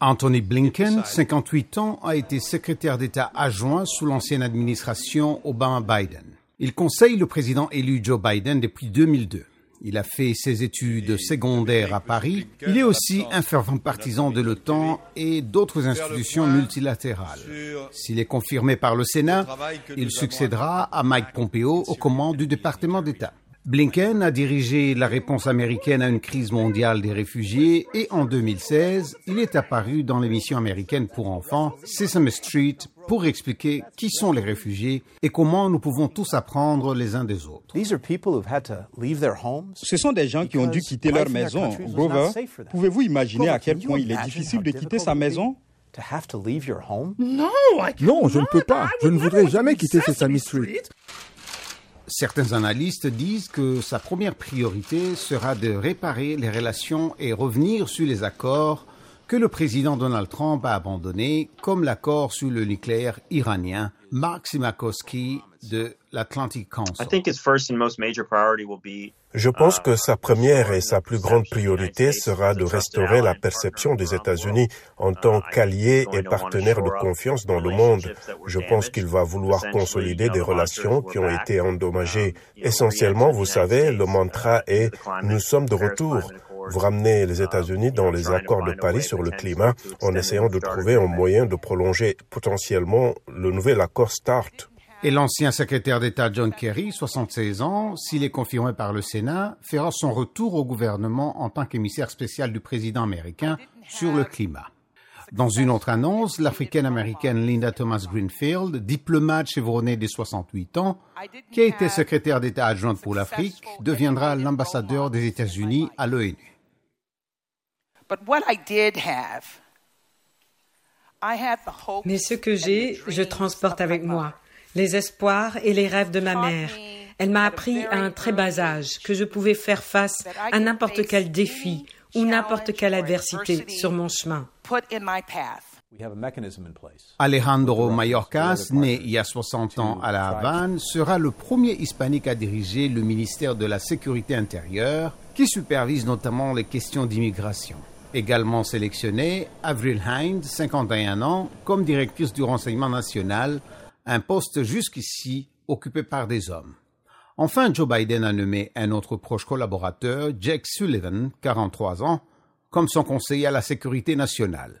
Anthony Blinken, 58 ans, a été secrétaire d'État adjoint sous l'ancienne administration Obama-Biden. Il conseille le président élu Joe Biden depuis 2002. Il a fait ses études secondaires à Paris. Il est aussi un fervent partisan de l'OTAN et d'autres institutions multilatérales. S'il est confirmé par le Sénat, il succédera à Mike Pompeo aux commandes du département d'État. Blinken a dirigé la réponse américaine à une crise mondiale des réfugiés et en 2016, il est apparu dans l'émission américaine pour enfants Sesame Street pour expliquer qui sont les réfugiés et comment nous pouvons tous apprendre les uns des autres. Ce sont des gens qui ont dû quitter leur maison. Grover, pouvez-vous imaginer à quel point il est difficile de quitter sa maison? Non, Non, je ne peux pas. Je ne voudrais jamais quitter Sesame Street. Certains analystes disent que sa première priorité sera de réparer les relations et revenir sur les accords que le président Donald Trump a abandonnés, comme l'accord sur le nucléaire iranien. Mark Simakowski de l'Atlantic Council. Je pense que sa première et sa plus grande priorité sera de restaurer la perception des États-Unis en tant qu'alliés et partenaires de confiance dans le monde. Je pense qu'il va vouloir consolider des relations qui ont été endommagées. Essentiellement, vous savez, le mantra est ⁇ Nous sommes de retour ⁇ vous ramenez les États-Unis dans les accords de Paris sur le climat en essayant de trouver un moyen de prolonger potentiellement le nouvel accord START. Et l'ancien secrétaire d'État John Kerry, 76 ans, s'il est confirmé par le Sénat, fera son retour au gouvernement en tant qu'émissaire spécial du président américain sur le climat. Dans une autre annonce, l'africaine-américaine Linda Thomas Greenfield, diplomate chevronnée de 68 ans, qui a été secrétaire d'État adjointe pour l'Afrique, deviendra l'ambassadeur des États-Unis à l'ONU. Mais ce que j'ai, je transporte avec moi. Les espoirs et les rêves de ma mère. Elle m'a appris à un très bas âge que je pouvais faire face à n'importe quel défi ou n'importe quelle adversité sur mon chemin. Alejandro Mayorkas, né il y a 60 ans à La Havane, sera le premier hispanique à diriger le ministère de la Sécurité intérieure, qui supervise notamment les questions d'immigration. Également sélectionnée, Avril Hind, 51 ans, comme directrice du renseignement national, un poste jusqu'ici occupé par des hommes. Enfin, Joe Biden a nommé un autre proche collaborateur, Jake Sullivan, 43 ans, comme son conseiller à la sécurité nationale.